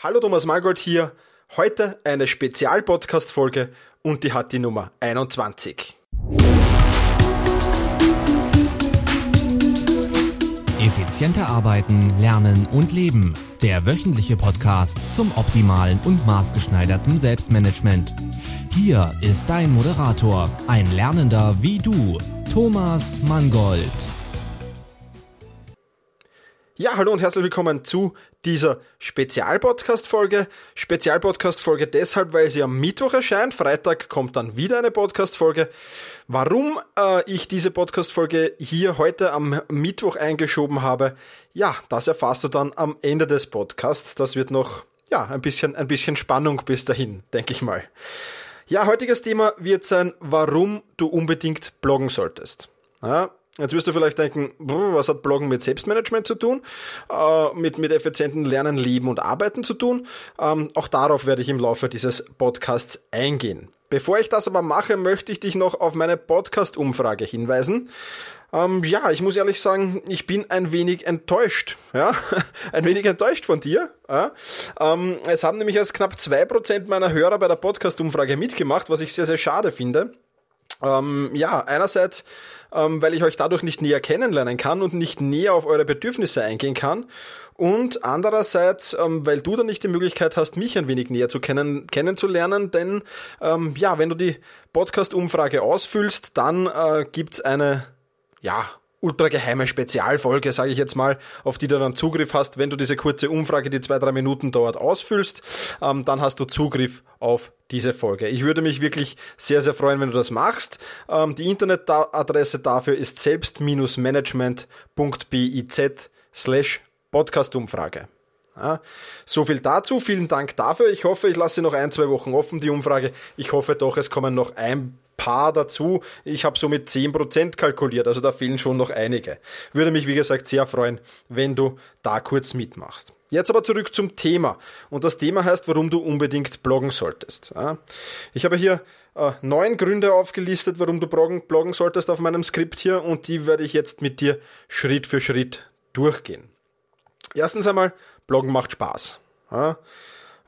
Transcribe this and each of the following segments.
Hallo Thomas Margold hier. Heute eine Spezial-Podcast-Folge und die hat die Nummer 21. Effizienter arbeiten, lernen und leben. Der wöchentliche Podcast zum optimalen und maßgeschneiderten Selbstmanagement. Hier ist dein Moderator, ein Lernender wie du, Thomas Mangold. Ja, hallo und herzlich willkommen zu dieser Spezialpodcast-Folge. Spezialpodcast-Folge deshalb, weil sie am Mittwoch erscheint. Freitag kommt dann wieder eine Podcast-Folge. Warum äh, ich diese Podcast-Folge hier heute am Mittwoch eingeschoben habe, ja, das erfährst du dann am Ende des Podcasts. Das wird noch, ja, ein bisschen, ein bisschen Spannung bis dahin, denke ich mal. Ja, heutiges Thema wird sein, warum du unbedingt bloggen solltest. Ja, Jetzt wirst du vielleicht denken, was hat Bloggen mit Selbstmanagement zu tun, äh, mit, mit effizienten Lernen, Leben und Arbeiten zu tun? Ähm, auch darauf werde ich im Laufe dieses Podcasts eingehen. Bevor ich das aber mache, möchte ich dich noch auf meine Podcast-Umfrage hinweisen. Ähm, ja, ich muss ehrlich sagen, ich bin ein wenig enttäuscht. Ja, ein wenig enttäuscht von dir. Ja? Ähm, es haben nämlich erst knapp zwei Prozent meiner Hörer bei der Podcast-Umfrage mitgemacht, was ich sehr, sehr schade finde. Ähm, ja, einerseits, ähm, weil ich euch dadurch nicht näher kennenlernen kann und nicht näher auf eure Bedürfnisse eingehen kann. Und andererseits, ähm, weil du dann nicht die Möglichkeit hast, mich ein wenig näher zu kennen, kennenzulernen, denn ähm, ja, wenn du die Podcast-Umfrage ausfüllst, dann äh, gibt's eine ja, ultra geheime Spezialfolge, sage ich jetzt mal, auf die du dann Zugriff hast, wenn du diese kurze Umfrage, die zwei, drei Minuten dauert, ausfüllst, ähm, dann hast du Zugriff auf diese Folge. Ich würde mich wirklich sehr, sehr freuen, wenn du das machst. Ähm, die Internetadresse dafür ist selbst-management.biz slash Podcastumfrage. Ja, so viel dazu. Vielen Dank dafür. Ich hoffe, ich lasse noch ein, zwei Wochen offen, die Umfrage. Ich hoffe doch, es kommen noch ein paar dazu. Ich habe so mit 10% kalkuliert, also da fehlen schon noch einige. Würde mich, wie gesagt, sehr freuen, wenn du da kurz mitmachst. Jetzt aber zurück zum Thema. Und das Thema heißt, warum du unbedingt bloggen solltest. Ich habe hier äh, neun Gründe aufgelistet, warum du bloggen solltest auf meinem Skript hier und die werde ich jetzt mit dir Schritt für Schritt durchgehen. Erstens einmal, Bloggen macht Spaß.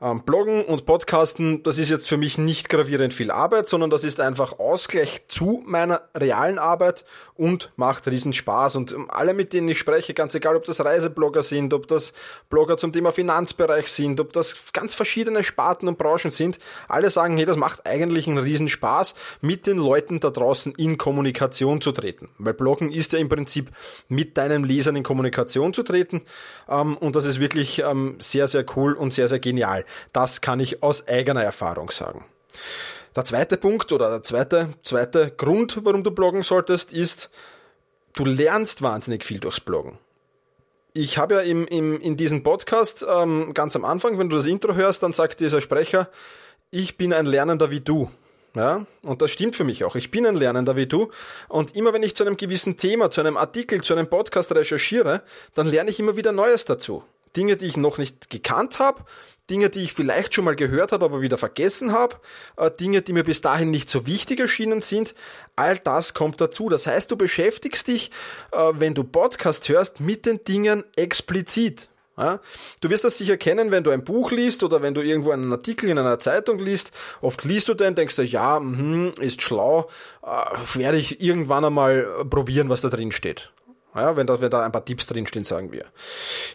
Ähm, Bloggen und Podcasten, das ist jetzt für mich nicht gravierend viel Arbeit, sondern das ist einfach Ausgleich zu meiner realen Arbeit und macht riesen Spaß. Und ähm, alle, mit denen ich spreche, ganz egal, ob das Reiseblogger sind, ob das Blogger zum Thema Finanzbereich sind, ob das ganz verschiedene Sparten und Branchen sind, alle sagen, hey, das macht eigentlich einen riesen Spaß, mit den Leuten da draußen in Kommunikation zu treten. Weil Bloggen ist ja im Prinzip mit deinen Lesern in Kommunikation zu treten. Ähm, und das ist wirklich sehr, sehr cool und sehr, sehr genial. Das kann ich aus eigener Erfahrung sagen. Der zweite Punkt oder der zweite, zweite Grund, warum du bloggen solltest, ist, du lernst wahnsinnig viel durchs Bloggen. Ich habe ja im, im, in diesem Podcast ähm, ganz am Anfang, wenn du das Intro hörst, dann sagt dieser Sprecher, ich bin ein Lernender wie du. Ja, und das stimmt für mich auch. Ich bin ein Lernender wie du. Und immer wenn ich zu einem gewissen Thema, zu einem Artikel, zu einem Podcast recherchiere, dann lerne ich immer wieder Neues dazu. Dinge, die ich noch nicht gekannt habe, Dinge, die ich vielleicht schon mal gehört habe, aber wieder vergessen habe, äh, Dinge, die mir bis dahin nicht so wichtig erschienen sind. All das kommt dazu. Das heißt, du beschäftigst dich, äh, wenn du Podcast hörst, mit den Dingen explizit. Du wirst das sicher kennen, wenn du ein Buch liest oder wenn du irgendwo einen Artikel in einer Zeitung liest. Oft liest du den, denkst du, ja, mh, ist schlau, äh, werde ich irgendwann einmal probieren, was da drin steht. Ja, wenn, da, wenn da ein paar Tipps drinstehen, sagen wir.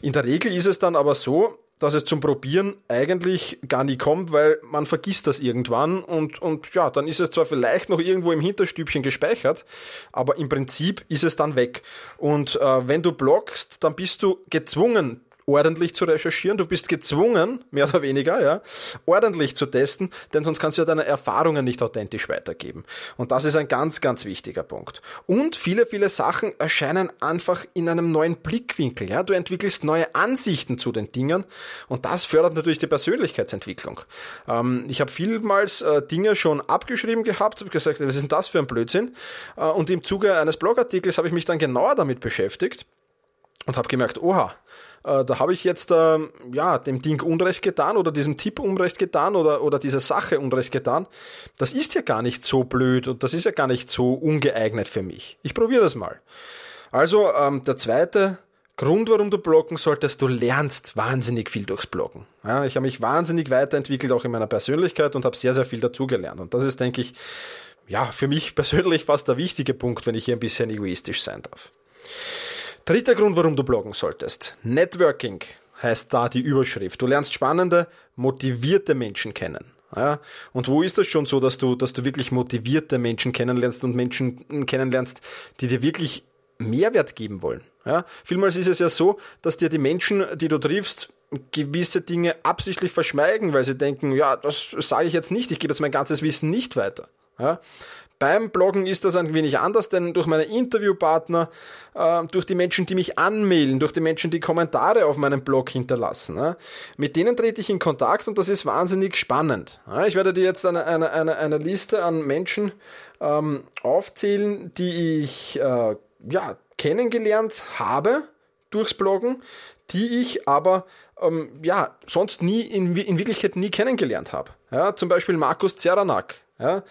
In der Regel ist es dann aber so, dass es zum Probieren eigentlich gar nie kommt, weil man vergisst das irgendwann und, und ja, dann ist es zwar vielleicht noch irgendwo im Hinterstübchen gespeichert, aber im Prinzip ist es dann weg. Und äh, wenn du bloggst, dann bist du gezwungen, ordentlich zu recherchieren. Du bist gezwungen, mehr oder weniger, ja, ordentlich zu testen, denn sonst kannst du ja deine Erfahrungen nicht authentisch weitergeben. Und das ist ein ganz, ganz wichtiger Punkt. Und viele, viele Sachen erscheinen einfach in einem neuen Blickwinkel. Ja, du entwickelst neue Ansichten zu den Dingen und das fördert natürlich die Persönlichkeitsentwicklung. Ähm, ich habe vielmals äh, Dinge schon abgeschrieben gehabt, habe gesagt, was ist denn das für ein Blödsinn? Äh, und im Zuge eines Blogartikels habe ich mich dann genauer damit beschäftigt und habe gemerkt, oha, äh, da habe ich jetzt äh, ja dem Ding Unrecht getan oder diesem Tipp Unrecht getan oder, oder dieser Sache Unrecht getan. Das ist ja gar nicht so blöd und das ist ja gar nicht so ungeeignet für mich. Ich probiere das mal. Also ähm, der zweite Grund, warum du bloggen solltest, du lernst wahnsinnig viel durchs Bloggen. Ja, ich habe mich wahnsinnig weiterentwickelt, auch in meiner Persönlichkeit und habe sehr, sehr viel dazugelernt. Und das ist, denke ich, ja, für mich persönlich fast der wichtige Punkt, wenn ich hier ein bisschen egoistisch sein darf. Dritter Grund, warum du bloggen solltest. Networking heißt da die Überschrift. Du lernst spannende, motivierte Menschen kennen. Ja, und wo ist das schon so, dass du, dass du wirklich motivierte Menschen kennenlernst und Menschen kennenlernst, die dir wirklich Mehrwert geben wollen? Ja, vielmals ist es ja so, dass dir die Menschen, die du triffst, gewisse Dinge absichtlich verschweigen, weil sie denken, ja, das sage ich jetzt nicht, ich gebe jetzt mein ganzes Wissen nicht weiter. Ja? Beim Bloggen ist das ein wenig anders, denn durch meine Interviewpartner, äh, durch die Menschen, die mich anmelden, durch die Menschen, die Kommentare auf meinem Blog hinterlassen, mit denen trete ich in Kontakt und das ist wahnsinnig spannend. Ich werde dir jetzt eine, eine, eine, eine Liste an Menschen ähm, aufzählen, die ich äh, ja, kennengelernt habe durchs Bloggen, die ich aber ähm, ja, sonst nie in, in Wirklichkeit nie kennengelernt habe. Ja, zum Beispiel Markus Zeranak ja,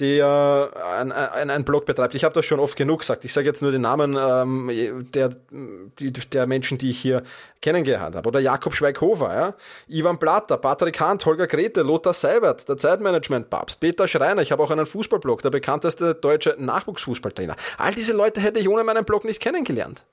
der ein, ein, ein Blog betreibt. Ich habe das schon oft genug gesagt. Ich sage jetzt nur den Namen ähm, der, die, der Menschen, die ich hier kennengelernt habe. Oder Jakob Schweighofer, ja, Ivan Platter, Patrick Hant, Holger Grete, Lothar Seibert, der Zeitmanagement-Papst, Peter Schreiner. Ich habe auch einen Fußballblog, der bekannteste deutsche Nachwuchsfußballtrainer. All diese Leute hätte ich ohne meinen Blog nicht kennengelernt.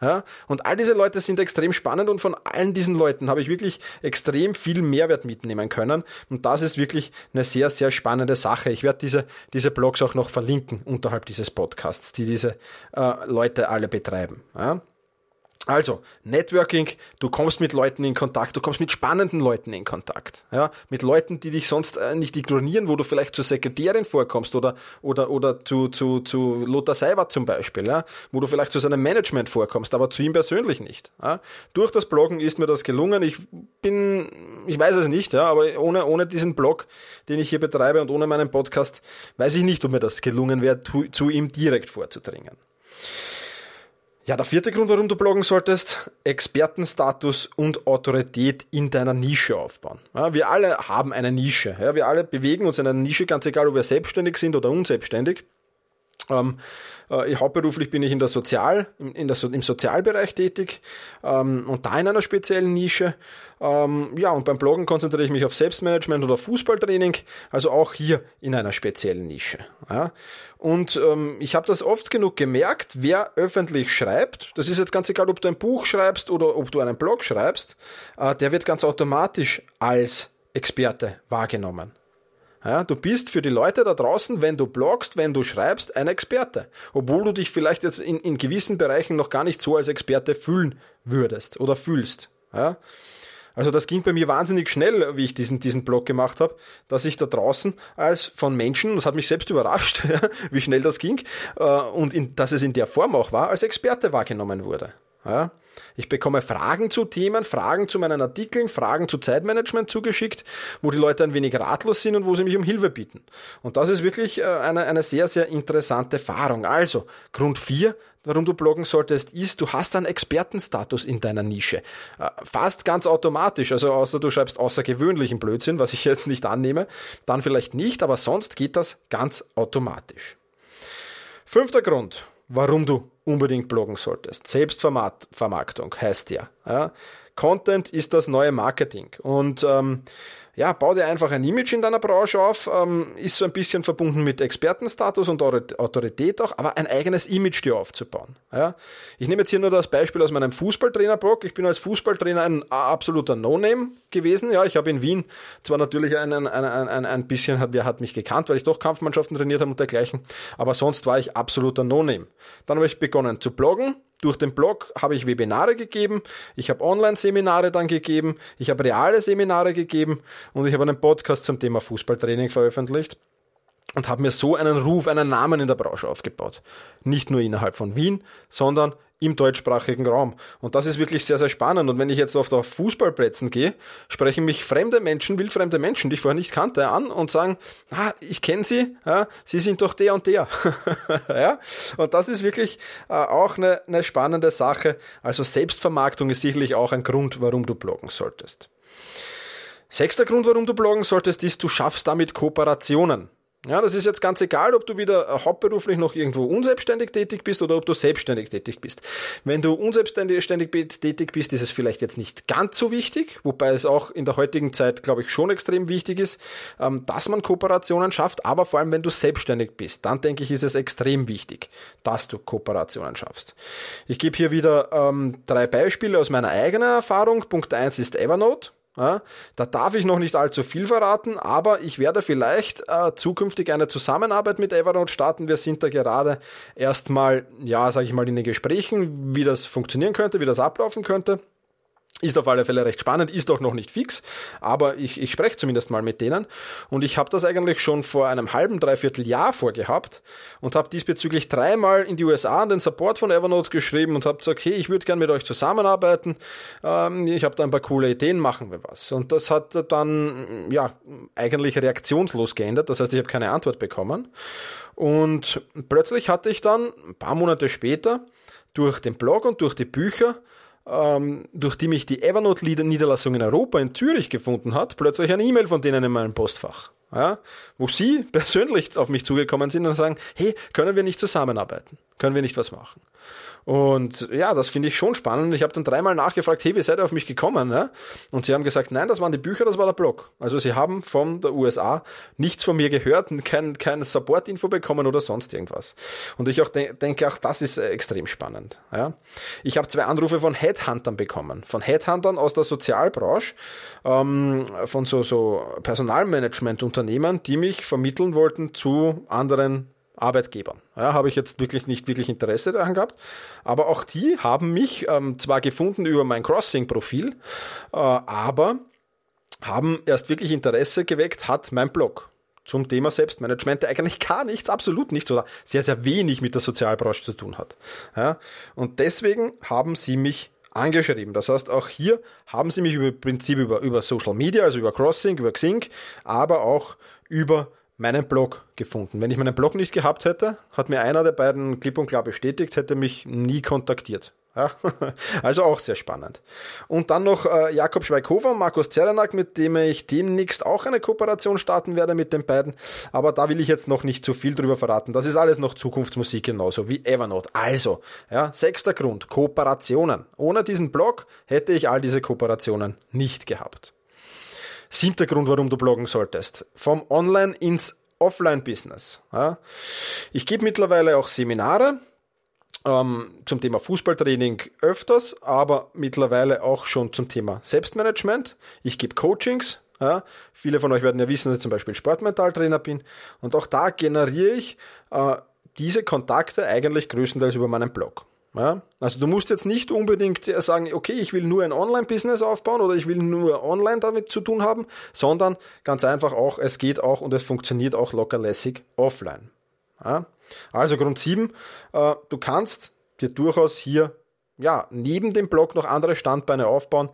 Ja? Und all diese Leute sind extrem spannend und von allen diesen Leuten habe ich wirklich extrem viel Mehrwert mitnehmen können. Und das ist wirklich eine sehr, sehr spannende Sache. Ich werde diese, diese Blogs auch noch verlinken unterhalb dieses Podcasts, die diese äh, Leute alle betreiben. Ja? Also, Networking, du kommst mit Leuten in Kontakt, du kommst mit spannenden Leuten in Kontakt, ja, mit Leuten, die dich sonst äh, nicht ignorieren, wo du vielleicht zur Sekretärin vorkommst oder, oder, oder zu, zu, zu Lothar Seibert zum Beispiel, ja, wo du vielleicht zu seinem Management vorkommst, aber zu ihm persönlich nicht, ja. Durch das Bloggen ist mir das gelungen, ich bin, ich weiß es nicht, ja, aber ohne, ohne diesen Blog, den ich hier betreibe und ohne meinen Podcast, weiß ich nicht, ob mir das gelungen wäre, zu, zu ihm direkt vorzudringen. Ja, der vierte Grund, warum du bloggen solltest, Expertenstatus und Autorität in deiner Nische aufbauen. Ja, wir alle haben eine Nische. Ja, wir alle bewegen uns in einer Nische, ganz egal, ob wir selbstständig sind oder unselbstständig. Ähm, äh, hauptberuflich bin ich in der Sozial, in der, im Sozialbereich tätig ähm, und da in einer speziellen Nische. Ähm, ja, und beim Bloggen konzentriere ich mich auf Selbstmanagement oder Fußballtraining, also auch hier in einer speziellen Nische. Ja. Und ähm, ich habe das oft genug gemerkt, wer öffentlich schreibt, das ist jetzt ganz egal, ob du ein Buch schreibst oder ob du einen Blog schreibst, äh, der wird ganz automatisch als Experte wahrgenommen. Ja, du bist für die Leute da draußen, wenn du bloggst, wenn du schreibst, ein Experte. Obwohl du dich vielleicht jetzt in, in gewissen Bereichen noch gar nicht so als Experte fühlen würdest oder fühlst. Ja. Also das ging bei mir wahnsinnig schnell, wie ich diesen, diesen Blog gemacht habe, dass ich da draußen als von Menschen, das hat mich selbst überrascht, wie schnell das ging, äh, und in, dass es in der Form auch war, als Experte wahrgenommen wurde. Ja. Ich bekomme Fragen zu Themen, Fragen zu meinen Artikeln, Fragen zu Zeitmanagement zugeschickt, wo die Leute ein wenig ratlos sind und wo sie mich um Hilfe bieten. Und das ist wirklich äh, eine, eine sehr, sehr interessante Erfahrung. Also, Grund 4, warum du bloggen solltest, ist, du hast einen Expertenstatus in deiner Nische. Äh, fast ganz automatisch, also außer du schreibst außergewöhnlichen Blödsinn, was ich jetzt nicht annehme, dann vielleicht nicht, aber sonst geht das ganz automatisch. Fünfter Grund, warum du unbedingt bloggen solltest. Selbstvermarktung heißt ja. ja. Content ist das neue Marketing. Und ähm, ja, bau dir einfach ein Image in deiner Branche auf, ähm, ist so ein bisschen verbunden mit Expertenstatus und Autorität auch, aber ein eigenes Image dir aufzubauen. Ja? Ich nehme jetzt hier nur das Beispiel aus meinem Fußballtrainer-Blog. Ich bin als Fußballtrainer ein absoluter No-Name gewesen. Ja, ich habe in Wien zwar natürlich ein, ein, ein, ein, ein bisschen, wer hat mich gekannt, weil ich doch Kampfmannschaften trainiert habe und dergleichen, aber sonst war ich absoluter No-Name. Dann habe ich begonnen zu bloggen, durch den Blog habe ich Webinare gegeben, ich habe Online-Seminare dann gegeben, ich habe reale Seminare gegeben und ich habe einen Podcast zum Thema Fußballtraining veröffentlicht und habe mir so einen Ruf, einen Namen in der Branche aufgebaut. Nicht nur innerhalb von Wien, sondern im deutschsprachigen Raum. Und das ist wirklich sehr, sehr spannend. Und wenn ich jetzt auf der Fußballplätzen gehe, sprechen mich fremde Menschen, wildfremde Menschen, die ich vorher nicht kannte, an und sagen, ah, ich kenne Sie, ja, Sie sind doch der und der. ja? Und das ist wirklich äh, auch eine, eine spannende Sache. Also Selbstvermarktung ist sicherlich auch ein Grund, warum du bloggen solltest. Sechster Grund, warum du bloggen solltest, ist, du schaffst damit Kooperationen. Ja, das ist jetzt ganz egal, ob du wieder äh, hauptberuflich noch irgendwo unselbstständig tätig bist oder ob du selbstständig tätig bist. Wenn du unselbstständig tätig bist, ist es vielleicht jetzt nicht ganz so wichtig, wobei es auch in der heutigen Zeit, glaube ich, schon extrem wichtig ist, ähm, dass man Kooperationen schafft. Aber vor allem, wenn du selbstständig bist, dann denke ich, ist es extrem wichtig, dass du Kooperationen schaffst. Ich gebe hier wieder ähm, drei Beispiele aus meiner eigenen Erfahrung. Punkt eins ist Evernote. Ja, da darf ich noch nicht allzu viel verraten, aber ich werde vielleicht äh, zukünftig eine Zusammenarbeit mit Evernote starten. Wir sind da gerade erstmal, ja, sage ich mal, in den Gesprächen, wie das funktionieren könnte, wie das ablaufen könnte. Ist auf alle Fälle recht spannend, ist auch noch nicht fix, aber ich, ich spreche zumindest mal mit denen. Und ich habe das eigentlich schon vor einem halben, dreiviertel Jahr vorgehabt und habe diesbezüglich dreimal in die USA an den Support von Evernote geschrieben und habe gesagt, hey, ich würde gern mit euch zusammenarbeiten. Ähm, ich habe da ein paar coole Ideen, machen wir was. Und das hat dann ja eigentlich reaktionslos geändert. Das heißt, ich habe keine Antwort bekommen. Und plötzlich hatte ich dann ein paar Monate später durch den Blog und durch die Bücher durch die mich die Evernote-Niederlassung in Europa in Zürich gefunden hat, plötzlich eine E-Mail von denen in meinem Postfach. Ja, wo sie persönlich auf mich zugekommen sind und sagen, hey, können wir nicht zusammenarbeiten? Können wir nicht was machen? Und ja, das finde ich schon spannend. Ich habe dann dreimal nachgefragt, hey, wie seid ihr auf mich gekommen? Ja? Und sie haben gesagt, nein, das waren die Bücher, das war der Blog. Also sie haben von der USA nichts von mir gehört, kein, kein Support-Info bekommen oder sonst irgendwas. Und ich auch de denke, auch das ist extrem spannend. Ja? Ich habe zwei Anrufe von Headhuntern bekommen. Von Headhuntern aus der Sozialbranche, ähm, von so, so Personalmanagement-Unternehmen, die mich vermitteln wollten zu anderen Arbeitgebern. Ja, habe ich jetzt wirklich nicht wirklich Interesse daran gehabt. Aber auch die haben mich ähm, zwar gefunden über mein Crossing-Profil, äh, aber haben erst wirklich Interesse geweckt, hat mein Blog zum Thema Selbstmanagement, der eigentlich gar nichts, absolut nichts oder sehr, sehr wenig mit der Sozialbranche zu tun hat. Ja, und deswegen haben sie mich angeschrieben. Das heißt, auch hier haben sie mich über Prinzip über, über Social Media, also über Crossing, über Xing, aber auch über meinen Blog gefunden. Wenn ich meinen Blog nicht gehabt hätte, hat mir einer der beiden klipp und klar bestätigt, hätte mich nie kontaktiert. Ja, also auch sehr spannend. Und dann noch äh, Jakob Schweighofer und Markus Zerenak, mit dem ich demnächst auch eine Kooperation starten werde mit den beiden. Aber da will ich jetzt noch nicht zu viel drüber verraten. Das ist alles noch Zukunftsmusik genauso wie Evernote. Also, ja, sechster Grund, Kooperationen. Ohne diesen Blog hätte ich all diese Kooperationen nicht gehabt. Siebter Grund, warum du bloggen solltest. Vom Online ins Offline-Business. Ja. Ich gebe mittlerweile auch Seminare ähm, zum Thema Fußballtraining öfters, aber mittlerweile auch schon zum Thema Selbstmanagement. Ich gebe Coachings. Ja. Viele von euch werden ja wissen, dass ich zum Beispiel Sportmentaltrainer bin. Und auch da generiere ich äh, diese Kontakte eigentlich größtenteils über meinen Blog. Ja, also du musst jetzt nicht unbedingt sagen, okay, ich will nur ein Online-Business aufbauen oder ich will nur online damit zu tun haben, sondern ganz einfach auch, es geht auch und es funktioniert auch lockerlässig offline. Ja, also Grund 7, äh, du kannst dir durchaus hier ja, neben dem Blog noch andere Standbeine aufbauen,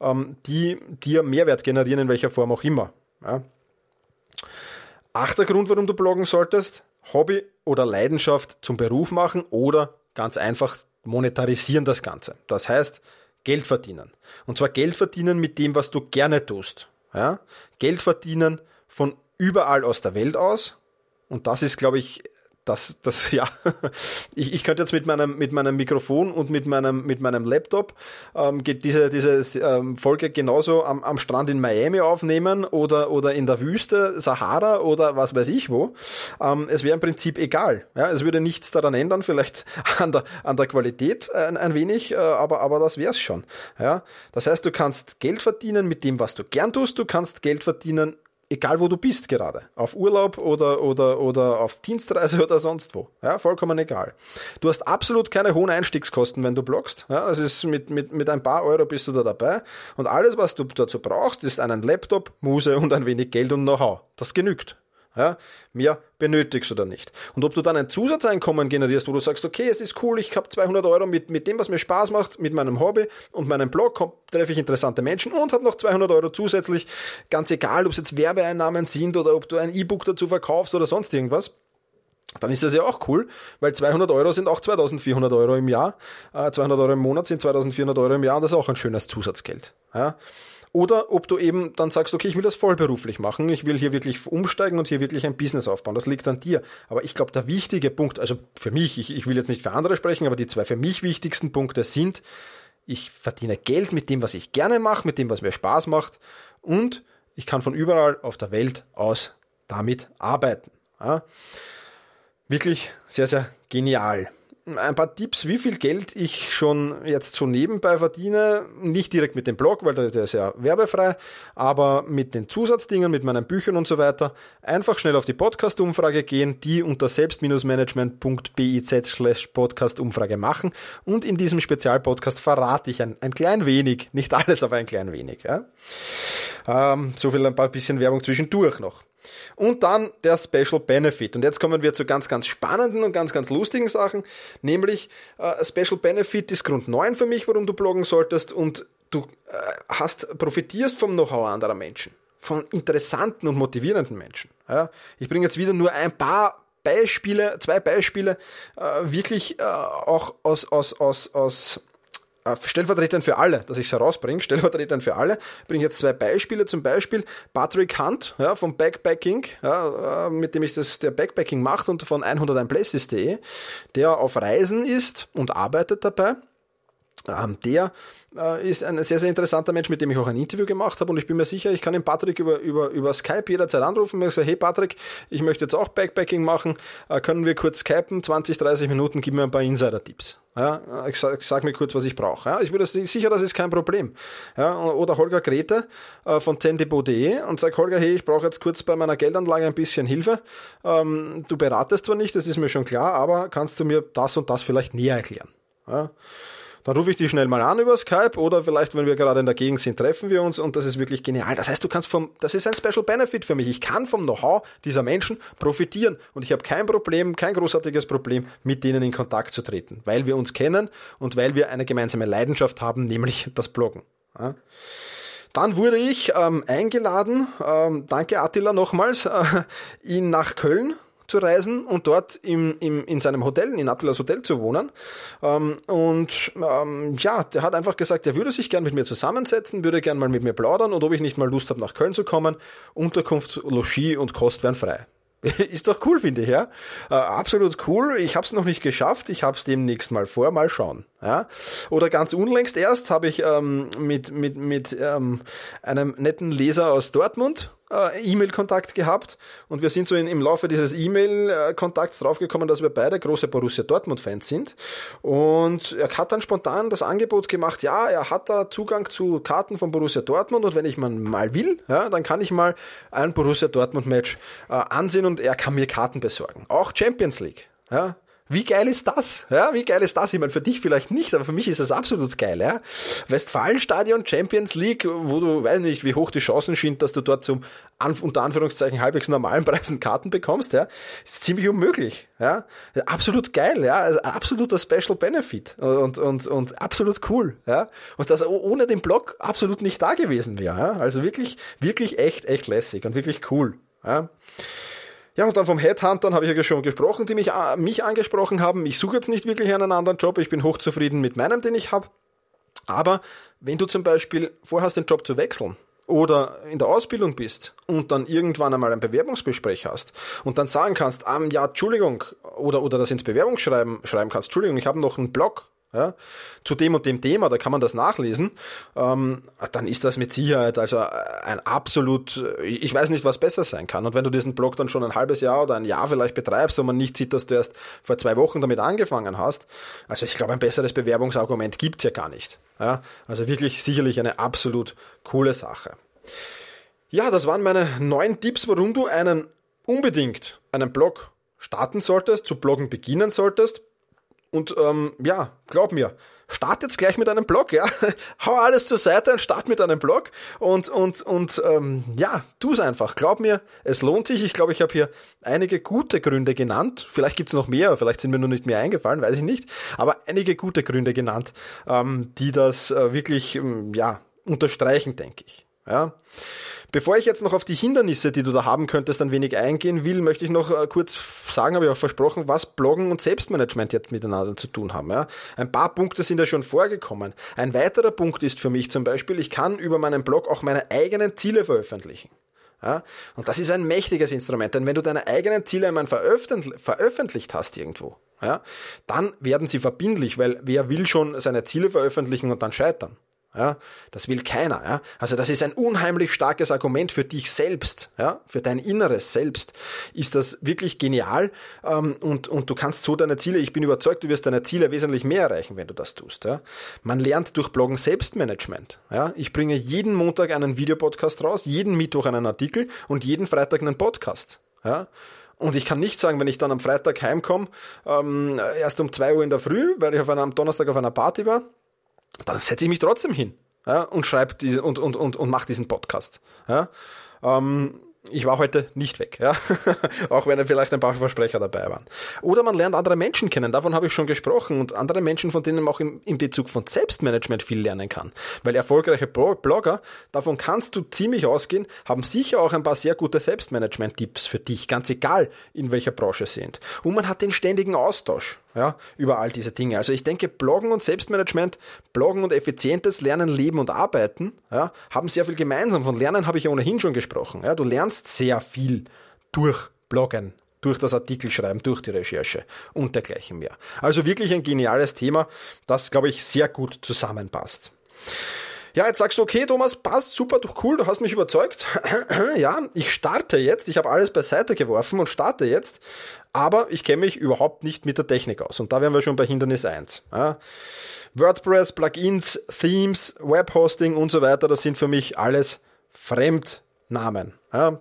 ähm, die dir Mehrwert generieren, in welcher Form auch immer. Ja. Achter Grund, warum du bloggen solltest, Hobby oder Leidenschaft zum Beruf machen oder ganz einfach monetarisieren das Ganze. Das heißt, Geld verdienen. Und zwar Geld verdienen mit dem, was du gerne tust. Ja? Geld verdienen von überall aus der Welt aus. Und das ist, glaube ich, das, das, ja, ich, ich könnte jetzt mit meinem, mit meinem Mikrofon und mit meinem, mit meinem Laptop ähm, diese, diese ähm, Folge genauso am, am Strand in Miami aufnehmen oder, oder in der Wüste, Sahara oder was weiß ich wo. Ähm, es wäre im Prinzip egal. Ja, es würde nichts daran ändern, vielleicht an der, an der Qualität ein, ein wenig, äh, aber, aber das wär's schon. Ja, das heißt, du kannst Geld verdienen mit dem, was du gern tust, du kannst Geld verdienen egal wo du bist gerade, auf Urlaub oder, oder, oder auf Dienstreise oder sonst wo. Ja, vollkommen egal. Du hast absolut keine hohen Einstiegskosten, wenn du bloggst. Ja, das ist mit, mit, mit ein paar Euro bist du da dabei. Und alles, was du dazu brauchst, ist einen Laptop, Muse und ein wenig Geld und Know-how. Das genügt. Ja, mehr benötigst oder nicht. Und ob du dann ein Zusatzeinkommen generierst, wo du sagst, okay, es ist cool, ich habe 200 Euro mit, mit dem, was mir Spaß macht, mit meinem Hobby und meinem Blog, treffe ich interessante Menschen und habe noch 200 Euro zusätzlich, ganz egal, ob es jetzt Werbeeinnahmen sind oder ob du ein E-Book dazu verkaufst oder sonst irgendwas dann ist das ja auch cool, weil 200 Euro sind auch 2400 Euro im Jahr, 200 äh, Euro im Monat sind 2400 Euro im Jahr und das ist auch ein schönes Zusatzgeld. Ja? Oder ob du eben dann sagst, okay, ich will das vollberuflich machen, ich will hier wirklich umsteigen und hier wirklich ein Business aufbauen. Das liegt an dir. Aber ich glaube, der wichtige Punkt, also für mich, ich, ich will jetzt nicht für andere sprechen, aber die zwei für mich wichtigsten Punkte sind, ich verdiene Geld mit dem, was ich gerne mache, mit dem, was mir Spaß macht und ich kann von überall auf der Welt aus damit arbeiten. Ja. Wirklich sehr, sehr genial ein paar Tipps, wie viel Geld ich schon jetzt so nebenbei verdiene. Nicht direkt mit dem Blog, weil der, ist ja werbefrei, aber mit den Zusatzdingen, mit meinen Büchern und so weiter. Einfach schnell auf die Podcast-Umfrage gehen, die unter selbst-management.biz slash Podcast-Umfrage machen. Und in diesem Spezialpodcast verrate ich ein, ein klein wenig, nicht alles, aber ein klein wenig. Ja? Ähm, so viel ein paar bisschen Werbung zwischendurch noch. Und dann der Special Benefit. Und jetzt kommen wir zu ganz, ganz spannenden und ganz, ganz lustigen Sachen. Nämlich, äh, Special Benefit ist Grund 9 für mich, warum du bloggen solltest. Und du äh, hast, profitierst vom Know-how anderer Menschen. Von interessanten und motivierenden Menschen. Ja? Ich bringe jetzt wieder nur ein paar Beispiele, zwei Beispiele, äh, wirklich äh, auch aus, aus, aus, aus äh, Stellvertretern für alle, dass ich es herausbringe, Stellvertretern für alle, bringe ich jetzt zwei Beispiele. Zum Beispiel Patrick Hunt ja, vom Backpacking, ja, äh, mit dem ich das der Backpacking macht und von 101places.de, der auf Reisen ist und arbeitet dabei. Ähm, der äh, ist ein sehr, sehr interessanter Mensch, mit dem ich auch ein Interview gemacht habe und ich bin mir sicher, ich kann den Patrick über, über, über Skype jederzeit anrufen und sagen, hey Patrick, ich möchte jetzt auch Backpacking machen, äh, können wir kurz skypen, 20, 30 Minuten, gib mir ein paar Insider-Tipps. Ja, ich sag, sag mir kurz, was ich brauche. Ja, ich bin sicher, das ist kein Problem. Ja, oder Holger Grete äh, von zendebo.de und sag Holger, hey, ich brauche jetzt kurz bei meiner Geldanlage ein bisschen Hilfe. Ähm, du beratest zwar nicht, das ist mir schon klar, aber kannst du mir das und das vielleicht näher erklären? Ja. Dann rufe ich dich schnell mal an über Skype oder vielleicht, wenn wir gerade in der Gegend sind, treffen wir uns und das ist wirklich genial. Das heißt, du kannst vom, das ist ein Special Benefit für mich. Ich kann vom Know-how dieser Menschen profitieren und ich habe kein Problem, kein großartiges Problem, mit denen in Kontakt zu treten, weil wir uns kennen und weil wir eine gemeinsame Leidenschaft haben, nämlich das Bloggen. Ja. Dann wurde ich ähm, eingeladen, ähm, danke Attila nochmals, äh, ihn nach Köln reisen und dort im, im, in seinem Hotel, in Attilas Hotel zu wohnen. Ähm, und ähm, ja, der hat einfach gesagt, er würde sich gern mit mir zusammensetzen, würde gern mal mit mir plaudern und ob ich nicht mal Lust habe, nach Köln zu kommen. Unterkunft, Logis und Kost wären frei. Ist doch cool, finde ich, ja. Äh, absolut cool. Ich habe es noch nicht geschafft. Ich habe es demnächst mal vor. Mal schauen. Ja. Oder ganz unlängst erst habe ich ähm, mit, mit, mit ähm, einem netten Leser aus Dortmund äh, E-Mail-Kontakt gehabt und wir sind so in, im Laufe dieses E-Mail-Kontakts draufgekommen, dass wir beide große Borussia Dortmund-Fans sind und er hat dann spontan das Angebot gemacht, ja, er hat da Zugang zu Karten von Borussia Dortmund und wenn ich mal will, ja, dann kann ich mal ein Borussia Dortmund-Match äh, ansehen und er kann mir Karten besorgen. Auch Champions League. Ja, wie geil ist das? Ja, wie geil ist das? Ich meine, für dich vielleicht nicht, aber für mich ist das absolut geil. Ja? Westfalenstadion, Champions League, wo du, weiß nicht, wie hoch die Chancen sind, dass du dort zum unter Anführungszeichen halbwegs normalen Preisen Karten bekommst, ja, ist ziemlich unmöglich. Ja? Absolut geil, ja, also absoluter Special Benefit und, und, und absolut cool. Ja? Und das ohne den Blog absolut nicht da gewesen wäre. Ja? Also wirklich, wirklich echt, echt lässig und wirklich cool. Ja? Ja, und dann vom Headhuntern habe ich ja schon gesprochen, die mich, äh, mich angesprochen haben. Ich suche jetzt nicht wirklich einen anderen Job. Ich bin hochzufrieden mit meinem, den ich habe. Aber wenn du zum Beispiel vorhast, den Job zu wechseln oder in der Ausbildung bist und dann irgendwann einmal ein Bewerbungsgespräch hast und dann sagen kannst, ähm, ja, Entschuldigung, oder, oder das ins Bewerbungsschreiben schreiben kannst, Entschuldigung, ich habe noch einen Blog, ja, zu dem und dem Thema, da kann man das nachlesen, ähm, dann ist das mit Sicherheit also ein absolut, ich weiß nicht, was besser sein kann. Und wenn du diesen Blog dann schon ein halbes Jahr oder ein Jahr vielleicht betreibst und man nicht sieht, dass du erst vor zwei Wochen damit angefangen hast, also ich glaube, ein besseres Bewerbungsargument gibt's ja gar nicht. Ja, also wirklich sicherlich eine absolut coole Sache. Ja, das waren meine neun Tipps, warum du einen unbedingt einen Blog starten solltest, zu bloggen beginnen solltest. Und ähm, ja, glaub mir, start jetzt gleich mit einem Blog, ja. Hau alles zur Seite und start mit einem Blog und, und, und ähm, ja, tu es einfach. Glaub mir, es lohnt sich. Ich glaube, ich habe hier einige gute Gründe genannt. Vielleicht gibt's noch mehr, vielleicht sind mir nur nicht mehr eingefallen, weiß ich nicht. Aber einige gute Gründe genannt, ähm, die das äh, wirklich, ähm, ja, unterstreichen, denke ich. Ja. Bevor ich jetzt noch auf die Hindernisse, die du da haben könntest, ein wenig eingehen will, möchte ich noch äh, kurz sagen, habe ich auch versprochen, was Bloggen und Selbstmanagement jetzt miteinander zu tun haben. Ja. Ein paar Punkte sind ja schon vorgekommen. Ein weiterer Punkt ist für mich zum Beispiel, ich kann über meinen Blog auch meine eigenen Ziele veröffentlichen. Ja? Und das ist ein mächtiges Instrument, denn wenn du deine eigenen Ziele einmal veröffentlicht hast irgendwo, ja, dann werden sie verbindlich, weil wer will schon seine Ziele veröffentlichen und dann scheitern? Ja, das will keiner. Ja? Also das ist ein unheimlich starkes Argument für dich selbst, ja? für dein inneres Selbst. Ist das wirklich genial ähm, und, und du kannst so deine Ziele, ich bin überzeugt, du wirst deine Ziele wesentlich mehr erreichen, wenn du das tust. Ja? Man lernt durch Bloggen Selbstmanagement. Ja? Ich bringe jeden Montag einen Videopodcast raus, jeden Mittwoch einen Artikel und jeden Freitag einen Podcast. Ja? Und ich kann nicht sagen, wenn ich dann am Freitag heimkomme, ähm, erst um zwei Uhr in der Früh, weil ich auf einer, am Donnerstag auf einer Party war, dann setze ich mich trotzdem hin ja, und schreibe und, und, und, und mache diesen Podcast. Ja. Ähm, ich war heute nicht weg, ja. auch wenn vielleicht ein paar Versprecher dabei waren. Oder man lernt andere Menschen kennen, davon habe ich schon gesprochen, und andere Menschen, von denen man auch im, im Bezug von Selbstmanagement viel lernen kann. Weil erfolgreiche Blogger, davon kannst du ziemlich ausgehen, haben sicher auch ein paar sehr gute Selbstmanagement-Tipps für dich, ganz egal in welcher Branche sie sind. Und man hat den ständigen Austausch ja, über all diese Dinge. Also ich denke, Bloggen und Selbstmanagement, Bloggen und effizientes Lernen, Leben und Arbeiten, ja, haben sehr viel gemeinsam. Von Lernen habe ich ja ohnehin schon gesprochen. Ja, du lernst sehr viel durch Bloggen, durch das Artikelschreiben, durch die Recherche und dergleichen mehr. Also wirklich ein geniales Thema, das, glaube ich, sehr gut zusammenpasst. Ja, jetzt sagst du, okay, Thomas, passt, super, cool, du hast mich überzeugt. ja, ich starte jetzt, ich habe alles beiseite geworfen und starte jetzt, aber ich kenne mich überhaupt nicht mit der Technik aus. Und da wären wir schon bei Hindernis 1. Ja. WordPress, Plugins, Themes, Webhosting und so weiter, das sind für mich alles Fremdnamen. Ja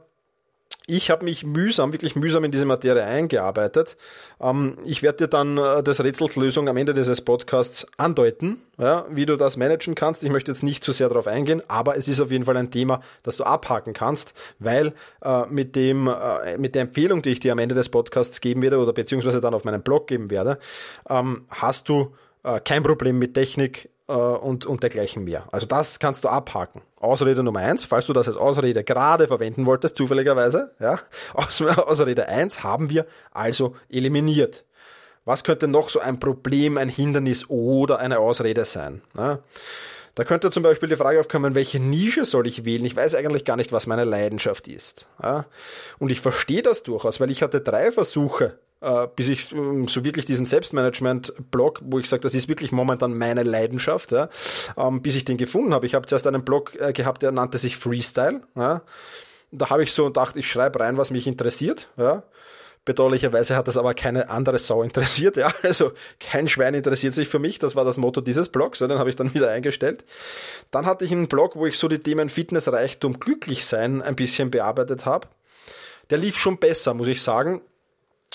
ich habe mich mühsam, wirklich mühsam in diese Materie eingearbeitet. Ähm, ich werde dir dann äh, das Rätsels Lösung am Ende dieses Podcasts andeuten, wie du das managen kannst. Ich möchte jetzt nicht zu sehr darauf eingehen, aber es ist auf jeden Fall ein Thema, das du abhaken kannst, weil äh, mit, dem, äh, mit der Empfehlung, die ich dir am Ende des Podcasts geben werde oder beziehungsweise dann auf meinem Blog geben werde, ähm, hast du kein Problem mit Technik und, und dergleichen mehr. Also das kannst du abhaken. Ausrede Nummer eins, falls du das als Ausrede gerade verwenden wolltest, zufälligerweise, ja, Aus, Ausrede eins haben wir also eliminiert. Was könnte noch so ein Problem, ein Hindernis oder eine Ausrede sein? Ja? Da könnte zum Beispiel die Frage aufkommen, welche Nische soll ich wählen? Ich weiß eigentlich gar nicht, was meine Leidenschaft ist. Ja? Und ich verstehe das durchaus, weil ich hatte drei Versuche, äh, bis ich ähm, so wirklich diesen Selbstmanagement-Blog, wo ich sage, das ist wirklich momentan meine Leidenschaft, ja, ähm, bis ich den gefunden habe. Ich habe zuerst einen Blog äh, gehabt, der nannte sich Freestyle. Ja. Da habe ich so gedacht, ich schreibe rein, was mich interessiert. Ja. Bedauerlicherweise hat das aber keine andere Sau interessiert, ja. Also kein Schwein interessiert sich für mich. Das war das Motto dieses Blogs. Ja, den habe ich dann wieder eingestellt. Dann hatte ich einen Blog, wo ich so die Themen Fitness, Reichtum, Glücklichsein ein bisschen bearbeitet habe. Der lief schon besser, muss ich sagen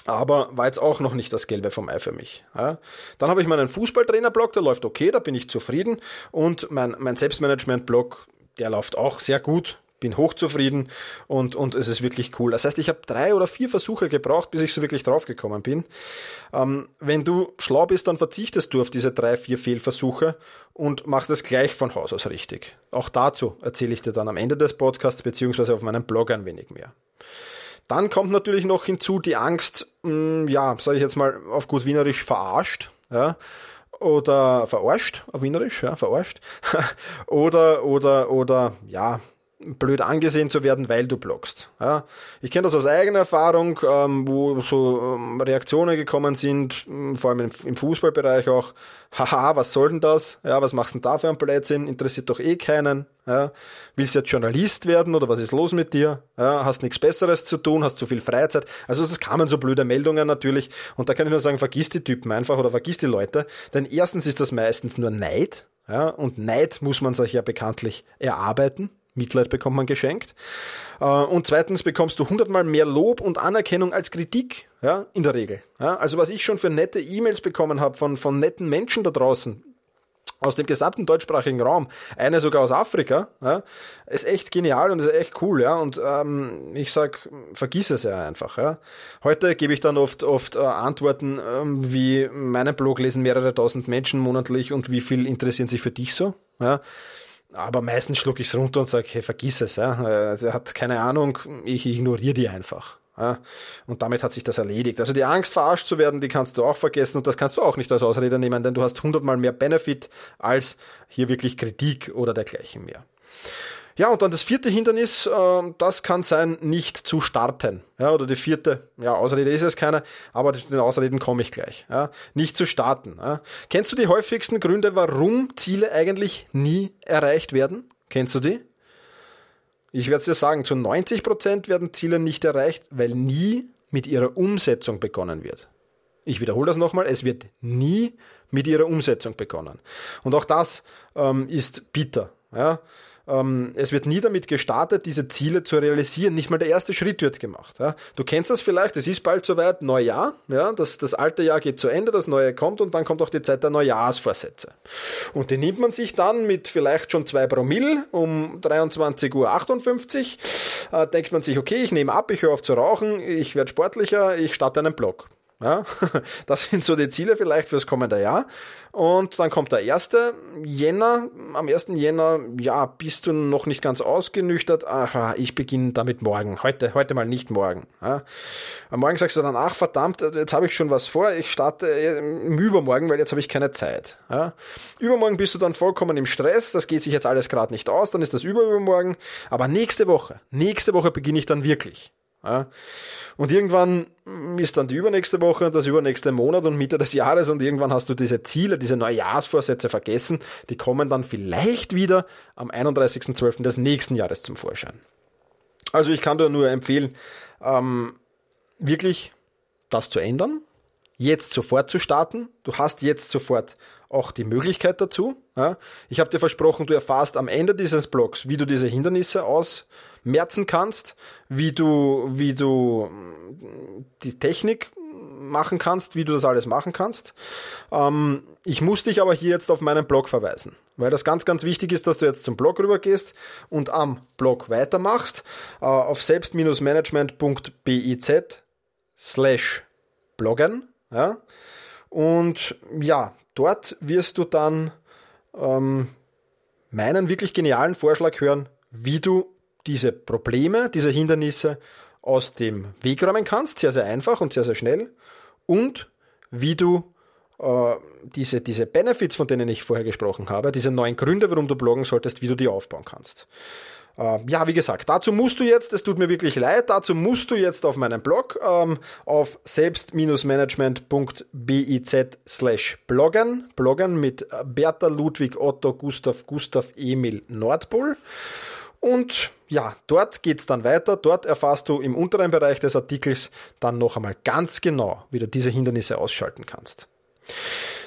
aber war jetzt auch noch nicht das Gelbe vom Ei für mich. Ja. Dann habe ich meinen Fußballtrainer-Blog, der läuft okay, da bin ich zufrieden. Und mein, mein Selbstmanagement-Blog, der läuft auch sehr gut, bin hochzufrieden und, und es ist wirklich cool. Das heißt, ich habe drei oder vier Versuche gebraucht, bis ich so wirklich draufgekommen bin. Ähm, wenn du schlau bist, dann verzichtest du auf diese drei, vier Fehlversuche und machst es gleich von Haus aus richtig. Auch dazu erzähle ich dir dann am Ende des Podcasts beziehungsweise auf meinem Blog ein wenig mehr. Dann kommt natürlich noch hinzu die Angst, mh, hm, ja, sage ich jetzt mal auf gut Wienerisch, verarscht, ja, oder verarscht, auf Wienerisch, ja, verarscht, oder, oder, oder, ja, blöd angesehen zu werden, weil du bloggst. Ja, ich kenne das aus eigener Erfahrung, ähm, wo so ähm, Reaktionen gekommen sind, ähm, vor allem im, im, Fußballbereich auch, haha, was soll denn das? Ja, was machst du denn da für ein Blödsinn? Interessiert doch eh keinen. Ja, willst du jetzt Journalist werden oder was ist los mit dir? Ja, hast nichts Besseres zu tun, hast zu viel Freizeit. Also es kamen so blöde Meldungen natürlich und da kann ich nur sagen, vergiss die Typen einfach oder vergiss die Leute, denn erstens ist das meistens nur Neid, ja, und Neid muss man sich ja bekanntlich erarbeiten. Mitleid bekommt man geschenkt. Äh, und zweitens bekommst du hundertmal mehr Lob und Anerkennung als Kritik, ja, in der Regel. Ja, also was ich schon für nette E-Mails bekommen habe von, von netten Menschen da draußen, aus dem gesamten deutschsprachigen Raum, eine sogar aus Afrika, ja, ist echt genial und ist echt cool, ja. Und ähm, ich sag, vergiss es ja einfach, ja. Heute gebe ich dann oft oft äh, Antworten ähm, wie meinen Blog lesen mehrere tausend Menschen monatlich und wie viel interessieren sich für dich so, ja. Aber meistens schlucke ich es runter und sage, hey, vergiss es. Ja. Er hat keine Ahnung, ich ignoriere die einfach. Ja, und damit hat sich das erledigt. Also die Angst, verarscht zu werden, die kannst du auch vergessen und das kannst du auch nicht als Ausrede nehmen, denn du hast hundertmal mehr Benefit als hier wirklich Kritik oder dergleichen mehr. Ja, und dann das vierte Hindernis, äh, das kann sein, nicht zu starten. Ja, oder die vierte, ja, Ausrede ist es keine, aber den Ausreden komme ich gleich. Ja, nicht zu starten. Ja. Kennst du die häufigsten Gründe, warum Ziele eigentlich nie erreicht werden? Kennst du die? Ich werde es dir sagen, zu 90 Prozent werden Ziele nicht erreicht, weil nie mit ihrer Umsetzung begonnen wird. Ich wiederhole das nochmal, es wird nie mit ihrer Umsetzung begonnen. Und auch das ähm, ist bitter. Ja? Ähm, es wird nie damit gestartet, diese Ziele zu realisieren. Nicht mal der erste Schritt wird gemacht. Ja. Du kennst das vielleicht, es ist bald soweit, Neujahr, ja, das, das alte Jahr geht zu Ende, das neue kommt und dann kommt auch die Zeit der Neujahrsvorsätze. Und die nimmt man sich dann mit vielleicht schon zwei Promille um 23.58 Uhr, äh, denkt man sich, okay, ich nehme ab, ich höre auf zu rauchen, ich werde sportlicher, ich starte einen Blog. Ja, das sind so die Ziele vielleicht fürs kommende Jahr. Und dann kommt der erste Jänner. Am 1. Jänner, ja, bist du noch nicht ganz ausgenüchtert. Aha, ich beginne damit morgen. Heute, heute mal nicht morgen. Ja. Am Morgen sagst du dann, ach verdammt, jetzt habe ich schon was vor. Ich starte im Übermorgen, weil jetzt habe ich keine Zeit. Ja. Übermorgen bist du dann vollkommen im Stress. Das geht sich jetzt alles gerade nicht aus. Dann ist das übermorgen. Aber nächste Woche, nächste Woche beginne ich dann wirklich. Ja. Und irgendwann ist dann die übernächste Woche und das übernächste Monat und Mitte des Jahres und irgendwann hast du diese Ziele, diese Neujahrsvorsätze vergessen. Die kommen dann vielleicht wieder am 31.12. des nächsten Jahres zum Vorschein. Also ich kann dir nur empfehlen, ähm, wirklich das zu ändern, jetzt sofort zu starten. Du hast jetzt sofort auch die Möglichkeit dazu. Ich habe dir versprochen, du erfährst am Ende dieses Blogs, wie du diese Hindernisse ausmerzen kannst, wie du, wie du mm, die Technik machen kannst, wie du das alles machen kannst. Ähm, ich muss dich aber hier jetzt auf meinen Blog verweisen, weil das ganz, ganz wichtig ist, dass du jetzt zum Blog rübergehst und am Blog weitermachst äh, auf selbst-management.biz slash bloggen. Ja? Und ja, dort wirst du dann ähm, meinen wirklich genialen Vorschlag hören, wie du diese Probleme, diese Hindernisse aus dem Weg räumen kannst, sehr, sehr einfach und sehr, sehr schnell, und wie du äh, diese, diese Benefits, von denen ich vorher gesprochen habe, diese neuen Gründe, warum du bloggen solltest, wie du die aufbauen kannst. Äh, ja, wie gesagt, dazu musst du jetzt, es tut mir wirklich leid, dazu musst du jetzt auf meinen Blog ähm, auf selbst-management.biz slash bloggen, bloggen mit Bertha Ludwig Otto Gustav Gustav Emil Nordpol. Und ja, dort geht's dann weiter. Dort erfährst du im unteren Bereich des Artikels dann noch einmal ganz genau, wie du diese Hindernisse ausschalten kannst.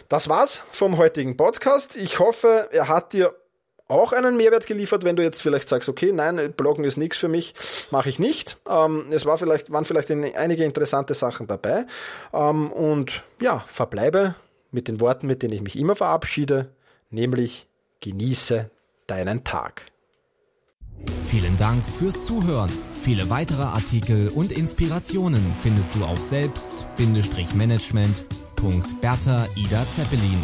Das war's vom heutigen Podcast. Ich hoffe, er hat dir auch einen Mehrwert geliefert, wenn du jetzt vielleicht sagst, okay, nein, Bloggen ist nichts für mich, mache ich nicht. Ähm, es war vielleicht, waren vielleicht einige interessante Sachen dabei. Ähm, und ja, verbleibe mit den Worten, mit denen ich mich immer verabschiede, nämlich genieße deinen Tag. Vielen Dank fürs Zuhören. Viele weitere Artikel und Inspirationen findest du auf selbst-management.bertha Ida Zeppelin.